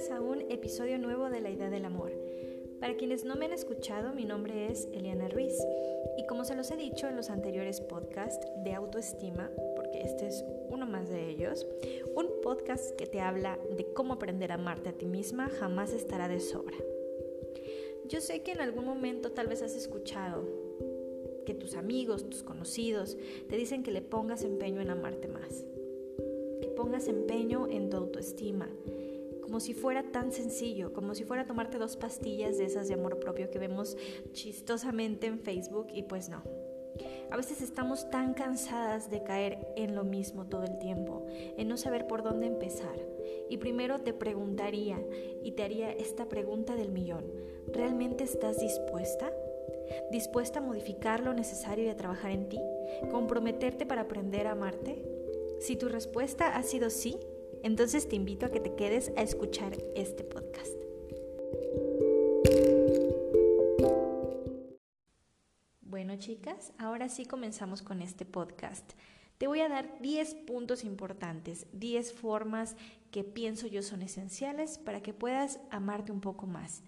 bienvenidas a un episodio nuevo de La Idea del Amor. Para quienes no me han escuchado, mi nombre es Eliana Ruiz y como se los he dicho en los anteriores podcasts de autoestima, porque este es uno más de ellos, un podcast que te habla de cómo aprender a amarte a ti misma jamás estará de sobra. Yo sé que en algún momento tal vez has escuchado que tus amigos, tus conocidos, te dicen que le pongas empeño en amarte más, que pongas empeño en tu autoestima, como si fuera tan sencillo, como si fuera tomarte dos pastillas de esas de amor propio que vemos chistosamente en Facebook y pues no. A veces estamos tan cansadas de caer en lo mismo todo el tiempo, en no saber por dónde empezar. Y primero te preguntaría y te haría esta pregunta del millón. ¿Realmente estás dispuesta? ¿Dispuesta a modificar lo necesario y a trabajar en ti? ¿Comprometerte para aprender a amarte? Si tu respuesta ha sido sí, entonces te invito a que te quedes a escuchar este podcast. Bueno chicas, ahora sí comenzamos con este podcast. Te voy a dar 10 puntos importantes, 10 formas que pienso yo son esenciales para que puedas amarte un poco más.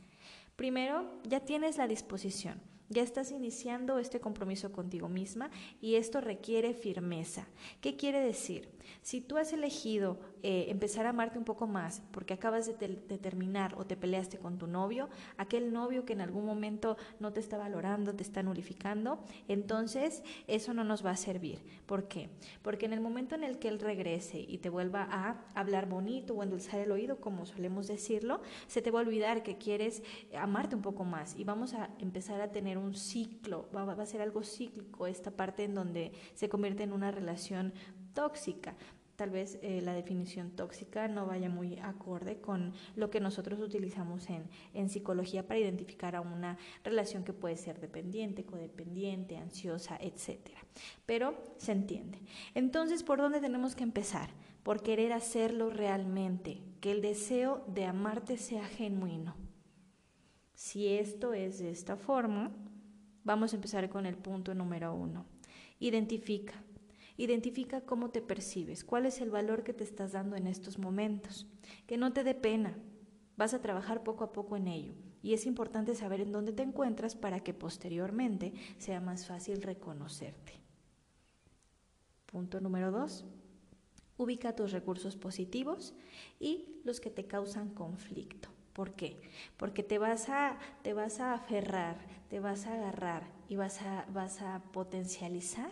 Primero, ya tienes la disposición. Ya estás iniciando este compromiso contigo misma y esto requiere firmeza. ¿Qué quiere decir? Si tú has elegido eh, empezar a amarte un poco más porque acabas de, terminar o te peleaste con tu novio, aquel novio que en algún momento no te está valorando, te está nulificando, entonces eso no nos va a servir. ¿Por qué? Porque en el momento en el que él regrese y te vuelva a hablar bonito o endulzar el oído, como solemos decirlo, se te va a olvidar que quieres amarte un poco más y vamos a empezar a tener un ciclo, va, a ser algo cíclico esta parte en donde se convierte en una relación tóxica tal vez eh, la definición tóxica no vaya muy acorde con lo que nosotros utilizamos en, en psicología para identificar a una relación que puede ser dependiente, codependiente, ansiosa, etc. Pero se entiende. Entonces, ¿por dónde tenemos que empezar? Por querer hacerlo realmente, que el deseo de amarte sea genuino. Si esto es de esta forma, vamos a empezar con el punto número uno. Identifica Identifica cómo te percibes, cuál es el valor que te estás dando en estos momentos. Que no te dé pena. Vas a trabajar poco a poco en ello. Y es importante saber en dónde te encuentras para que posteriormente sea más fácil reconocerte. Punto número dos. Ubica tus recursos positivos y los que te causan conflicto. ¿Por qué? Porque te vas a, te vas a aferrar, te vas a agarrar y vas a, vas a potencializar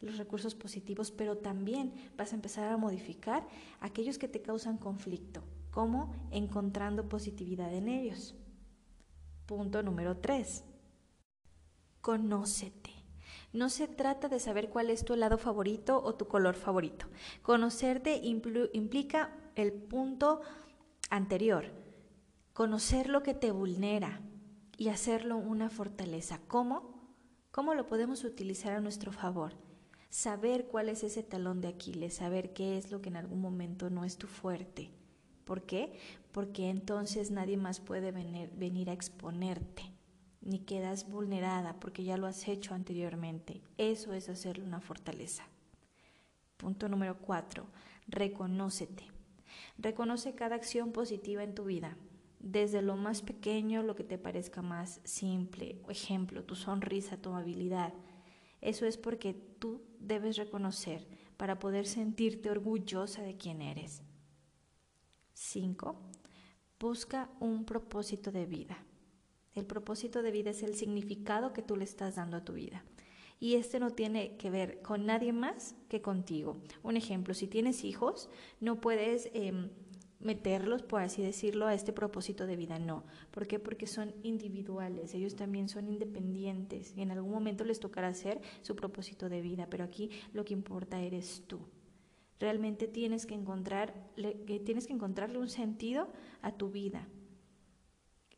los recursos positivos, pero también vas a empezar a modificar aquellos que te causan conflicto, como encontrando positividad en ellos. Punto número 3. Conócete. No se trata de saber cuál es tu helado favorito o tu color favorito. Conocerte implica el punto anterior, conocer lo que te vulnera y hacerlo una fortaleza. ¿Cómo? ¿Cómo lo podemos utilizar a nuestro favor? saber cuál es ese talón de Aquiles, saber qué es lo que en algún momento no es tu fuerte. ¿Por qué? Porque entonces nadie más puede venir, venir a exponerte, ni quedas vulnerada porque ya lo has hecho anteriormente. Eso es hacerle una fortaleza. Punto número cuatro, reconócete. Reconoce cada acción positiva en tu vida, desde lo más pequeño, lo que te parezca más simple, ejemplo, tu sonrisa, tu habilidad, eso es porque tú debes reconocer para poder sentirte orgullosa de quién eres. 5. Busca un propósito de vida. El propósito de vida es el significado que tú le estás dando a tu vida. Y este no tiene que ver con nadie más que contigo. Un ejemplo, si tienes hijos, no puedes em, meterlos, por así decirlo, a este propósito de vida. No. ¿Por qué? Porque son individuales, ellos también son independientes y en algún momento les tocará hacer su propósito de vida, pero aquí lo que importa eres tú. Realmente tienes que, encontrar, tienes que encontrarle un sentido a tu vida.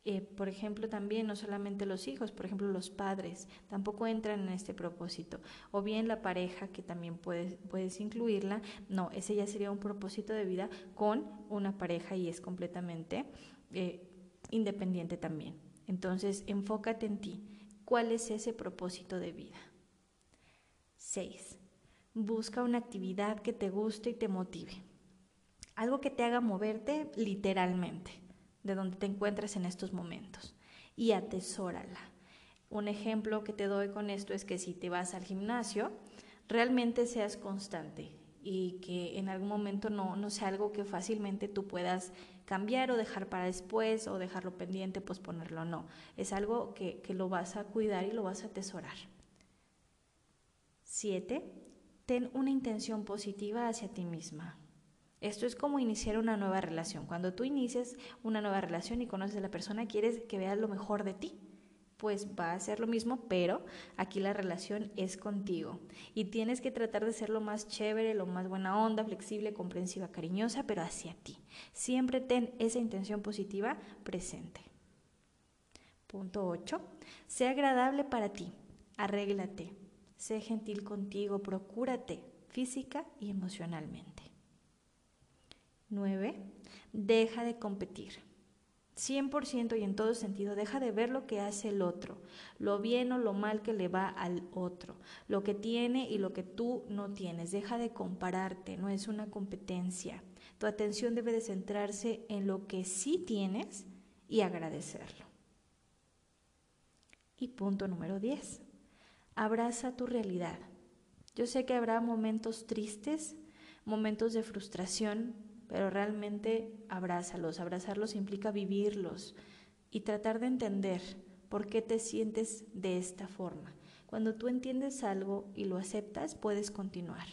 Eh, por ejemplo, también no solamente los hijos, por ejemplo, los padres tampoco entran en este propósito. O bien la pareja, que también puedes, puedes incluirla. No, ese ya sería un propósito de vida con una pareja y es completamente eh, independiente también. Entonces, enfócate en ti. ¿Cuál es ese propósito de vida? 6. Busca una actividad que te guste y te motive. Algo que te haga moverte literalmente. De donde te encuentras en estos momentos y atesórala. Un ejemplo que te doy con esto es que si te vas al gimnasio, realmente seas constante y que en algún momento no, no sea algo que fácilmente tú puedas cambiar o dejar para después o dejarlo pendiente, posponerlo, no. Es algo que, que lo vas a cuidar y lo vas a atesorar. Siete, ten una intención positiva hacia ti misma. Esto es como iniciar una nueva relación. Cuando tú inicias una nueva relación y conoces a la persona, quieres que veas lo mejor de ti pues va a ser lo mismo, pero aquí la relación es contigo. Y tienes que tratar de ser lo más chévere, lo más buena onda, flexible, comprensiva, cariñosa, pero hacia ti. Siempre ten esa intención positiva presente. Punto 8. Sé agradable para ti. Arréglate. Sé gentil contigo. Procúrate física y emocionalmente. 9. Deja de competir. 100% y en todo sentido, deja de ver lo que hace el otro, lo bien o lo mal que le va al otro, lo que tiene y lo que tú no tienes. Deja de compararte, no es una competencia. Tu atención debe de centrarse en lo que sí tienes y agradecerlo. Y punto número 10. Abraza tu realidad. Yo sé que habrá momentos tristes, momentos de frustración, pero realmente abrázalos. Abrazarlos implica vivirlos y tratar de entender por qué te sientes de esta forma. Cuando tú entiendes algo y lo aceptas, puedes continuar.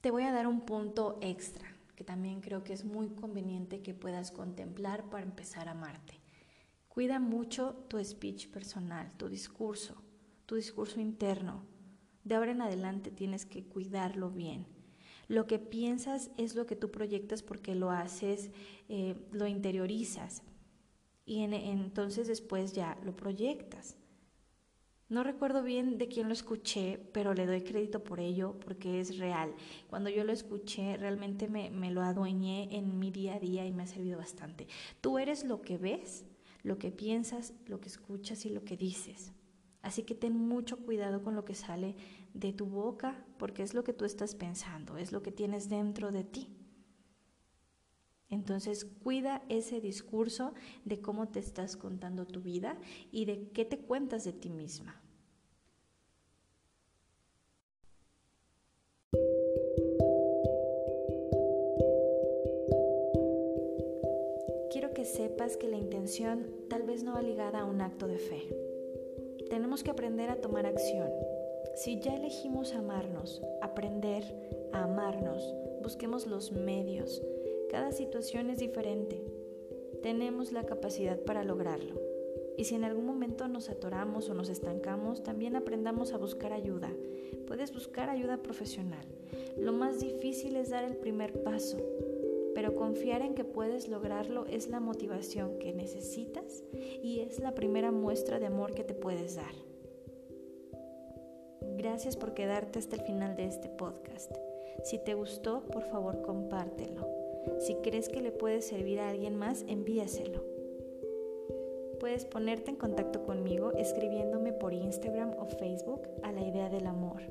Te voy a dar un punto extra que también creo que es muy conveniente que puedas contemplar para empezar a amarte. Cuida mucho tu speech personal, tu discurso, tu discurso interno. De ahora en adelante tienes que cuidarlo bien lo que piensas es lo que tú proyectas porque lo haces, eh, lo interiorizas y entonces después ya lo proyectas. No recuerdo bien de quién lo escuché, pero le doy crédito por ello porque es real. Cuando yo lo escuché, realmente me, me, lo adueñé en mi día a día y me ha servido bastante. Tú eres lo que ves, lo que piensas, lo que escuchas y lo que dices. Así que ten mucho cuidado con lo que sale de tu boca, porque es lo que tú estás pensando, es lo que tienes dentro de ti. Entonces cuida ese discurso de cómo te estás contando tu vida y de qué te cuentas de ti misma. Quiero que sepas que la intención tal vez no va ligada a un acto de fe. Tenemos que aprender a tomar acción, si ya elegimos amarnos, aprender a amarnos, busquemos los medios. Cada situación es diferente. Tenemos la capacidad para lograrlo. Y si en algún momento nos atoramos o nos estancamos, también aprendamos a buscar ayuda. Puedes buscar ayuda profesional. Lo más difícil es dar el primer paso, pero confiar en que puedes lograrlo es la motivación que necesitas y es la primera muestra de amor que te puedes dar. Gracias por quedarte hasta el final de este podcast. Si te gustó, por favor compártelo. Si crees que le puede servir a alguien más, envíaselo. Puedes ponerte en contacto conmigo escribiéndome por Instagram o Facebook a la idea del amor,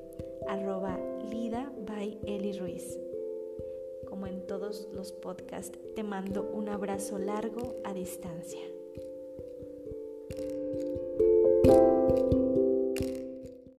arroba Lida by Eli Ruiz. Como en todos los podcasts, te mando un abrazo largo a distancia.